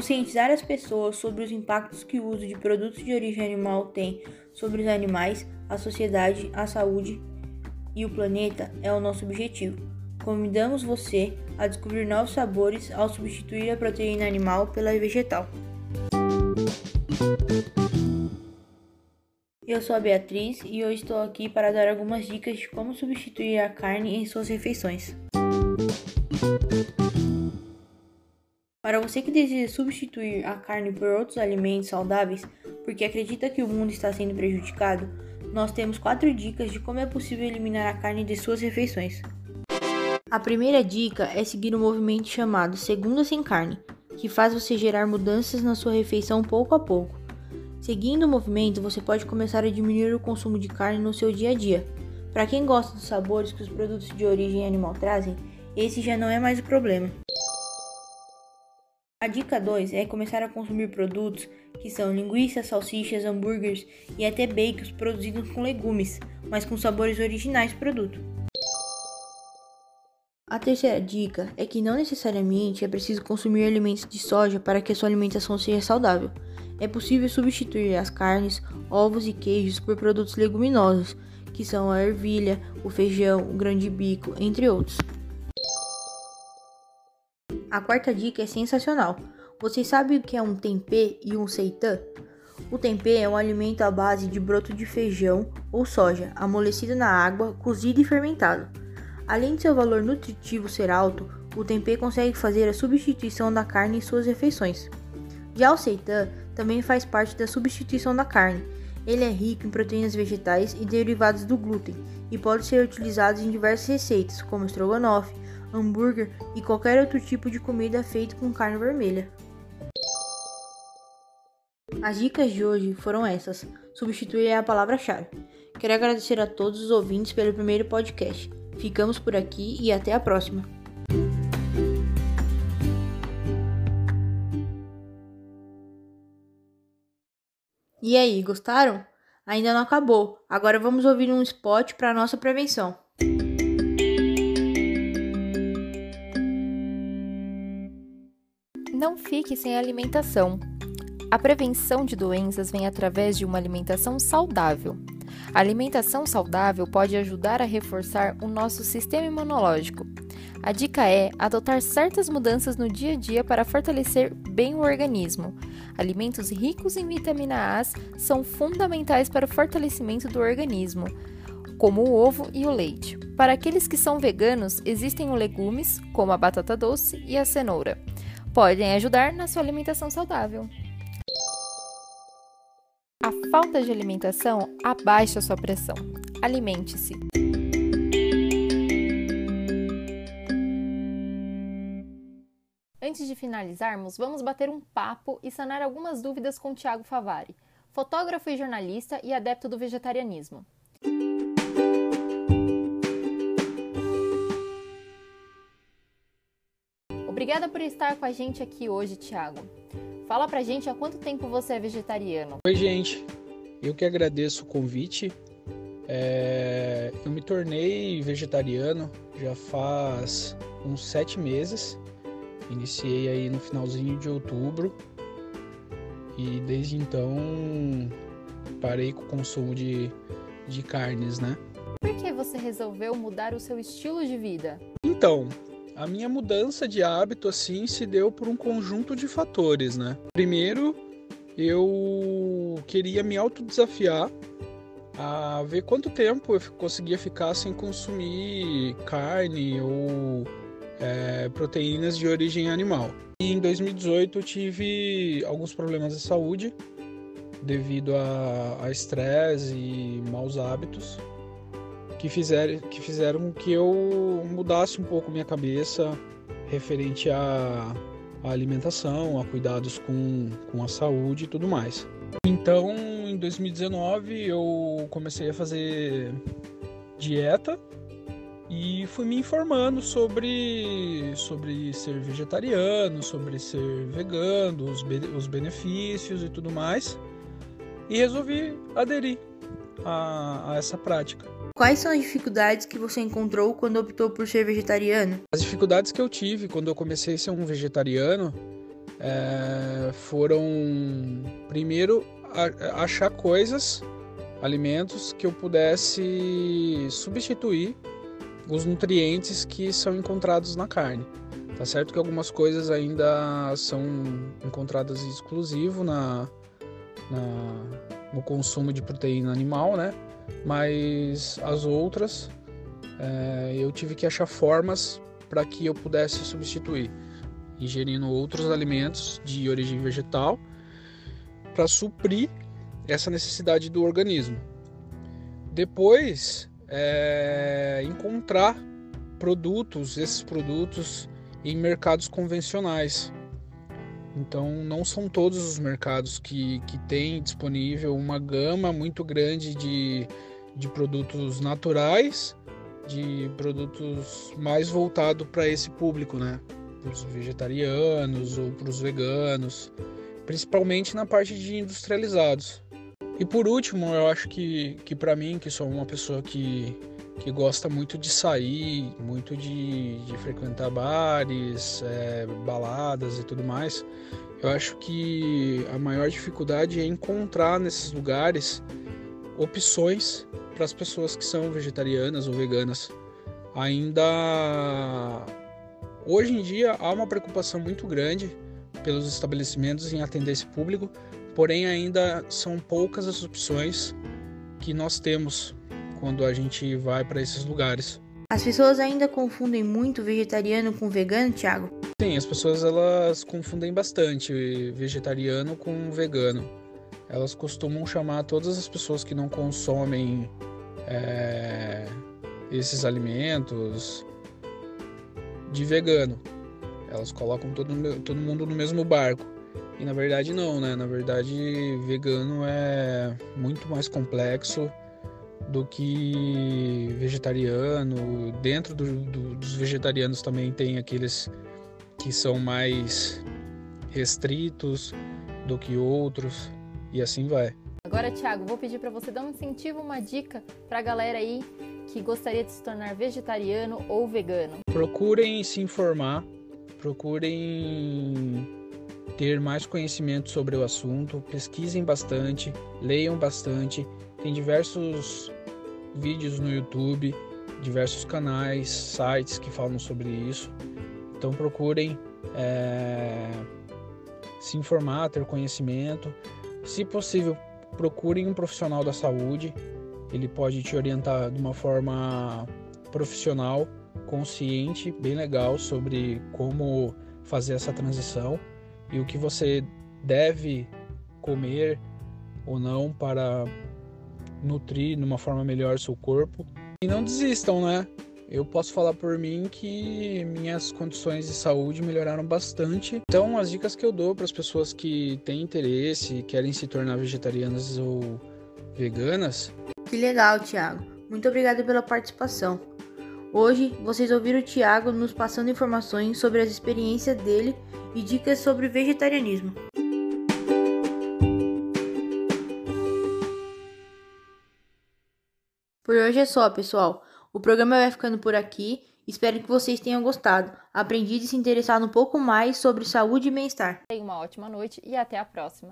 conscientizar as pessoas sobre os impactos que o uso de produtos de origem animal tem sobre os animais, a sociedade, a saúde e o planeta é o nosso objetivo. Convidamos você a descobrir novos sabores ao substituir a proteína animal pela vegetal. Eu sou a Beatriz e hoje estou aqui para dar algumas dicas de como substituir a carne em suas refeições. Para você que deseja substituir a carne por outros alimentos saudáveis porque acredita que o mundo está sendo prejudicado, nós temos quatro dicas de como é possível eliminar a carne de suas refeições. A primeira dica é seguir um movimento chamado Segunda Sem Carne, que faz você gerar mudanças na sua refeição pouco a pouco. Seguindo o movimento, você pode começar a diminuir o consumo de carne no seu dia a dia. Para quem gosta dos sabores que os produtos de origem animal trazem, esse já não é mais o problema. A dica 2 é começar a consumir produtos que são linguiças, salsichas, hambúrgueres e até bacons produzidos com legumes, mas com sabores originais do produto. A terceira dica é que não necessariamente é preciso consumir alimentos de soja para que a sua alimentação seja saudável. É possível substituir as carnes, ovos e queijos por produtos leguminosos, que são a ervilha, o feijão, o grande bico, entre outros. A quarta dica é sensacional. Vocês sabem o que é um tempê e um seitã? O tempê é um alimento à base de broto de feijão ou soja, amolecido na água, cozido e fermentado. Além de seu valor nutritivo ser alto, o tempê consegue fazer a substituição da carne em suas refeições. Já o seitan também faz parte da substituição da carne. Ele é rico em proteínas vegetais e derivados do glúten e pode ser utilizado em diversas receitas, como estrogonofe, hambúrguer e qualquer outro tipo de comida feito com carne vermelha. As dicas de hoje foram essas. Substituir é a palavra-chave. Quero agradecer a todos os ouvintes pelo primeiro podcast. Ficamos por aqui e até a próxima. E aí, gostaram? Ainda não acabou. Agora vamos ouvir um spot para nossa prevenção. Não fique sem alimentação. A prevenção de doenças vem através de uma alimentação saudável. A alimentação saudável pode ajudar a reforçar o nosso sistema imunológico. A dica é adotar certas mudanças no dia a dia para fortalecer bem o organismo. Alimentos ricos em vitamina A são fundamentais para o fortalecimento do organismo, como o ovo e o leite. Para aqueles que são veganos, existem os legumes, como a batata doce e a cenoura. Podem ajudar na sua alimentação saudável. A falta de alimentação abaixa sua pressão. Alimente-se. Antes de finalizarmos, vamos bater um papo e sanar algumas dúvidas com Tiago Favari, fotógrafo e jornalista e adepto do vegetarianismo. Obrigada por estar com a gente aqui hoje, Tiago. Fala pra gente há quanto tempo você é vegetariano. Oi, gente. Eu que agradeço o convite. É... Eu me tornei vegetariano já faz uns sete meses. Iniciei aí no finalzinho de outubro e desde então parei com o consumo de, de carnes, né? Por que você resolveu mudar o seu estilo de vida? Então, a minha mudança de hábito assim se deu por um conjunto de fatores, né? Primeiro, eu queria me autodesafiar a ver quanto tempo eu conseguia ficar sem consumir carne ou é, proteínas de origem animal. E em 2018 eu tive alguns problemas de saúde devido a estresse e maus hábitos que fizeram, que fizeram que eu mudasse um pouco minha cabeça referente à, à alimentação, a cuidados com, com a saúde e tudo mais. Então, em 2019, eu comecei a fazer dieta e fui me informando sobre, sobre ser vegetariano, sobre ser vegano, os, os benefícios e tudo mais. E resolvi aderir a, a essa prática. Quais são as dificuldades que você encontrou quando optou por ser vegetariano? As dificuldades que eu tive quando eu comecei a ser um vegetariano é, foram primeiro achar coisas, alimentos que eu pudesse substituir os nutrientes que são encontrados na carne. Tá certo que algumas coisas ainda são encontradas exclusivo na, na, no consumo de proteína animal, né? Mas as outras é, eu tive que achar formas para que eu pudesse substituir, ingerindo outros alimentos de origem vegetal para suprir essa necessidade do organismo. Depois, é, encontrar produtos, esses produtos em mercados convencionais. Então, não são todos os mercados que, que têm disponível uma gama muito grande de, de produtos naturais, de produtos mais voltado para esse público, né? Para os vegetarianos ou para os veganos, principalmente na parte de industrializados. E por último, eu acho que, que para mim, que sou uma pessoa que, que gosta muito de sair, muito de, de frequentar bares, é, baladas e tudo mais, eu acho que a maior dificuldade é encontrar nesses lugares opções para as pessoas que são vegetarianas ou veganas. Ainda hoje em dia há uma preocupação muito grande pelos estabelecimentos em atender esse público, porém ainda são poucas as opções que nós temos quando a gente vai para esses lugares. As pessoas ainda confundem muito vegetariano com vegano, Thiago? Sim, as pessoas elas confundem bastante vegetariano com vegano. Elas costumam chamar todas as pessoas que não consomem é, esses alimentos de vegano. Elas colocam todo, todo mundo no mesmo barco. E na verdade não, né? Na verdade, vegano é muito mais complexo do que vegetariano. Dentro do, do, dos vegetarianos também tem aqueles que são mais restritos do que outros e assim vai. Agora, Thiago, vou pedir para você dar um incentivo, uma dica para a galera aí que gostaria de se tornar vegetariano ou vegano. Procurem se informar, procurem ter mais conhecimento sobre o assunto, pesquisem bastante, leiam bastante. Tem diversos vídeos no YouTube, diversos canais, sites que falam sobre isso. Então procurem é, se informar, ter conhecimento. Se possível, procurem um profissional da saúde. Ele pode te orientar de uma forma profissional, consciente, bem legal sobre como fazer essa transição e o que você deve comer ou não para nutrir de uma forma melhor seu corpo. E não desistam, né? Eu posso falar por mim que minhas condições de saúde melhoraram bastante. Então, as dicas que eu dou para as pessoas que têm interesse, querem se tornar vegetarianas ou veganas. Que legal, Thiago. Muito obrigado pela participação. Hoje, vocês ouviram o Thiago nos passando informações sobre as experiências dele e dicas sobre vegetarianismo. Por hoje é só, pessoal. O programa vai ficando por aqui. Espero que vocês tenham gostado, aprendido e se interessado um pouco mais sobre saúde e bem-estar. Tenha uma ótima noite e até a próxima.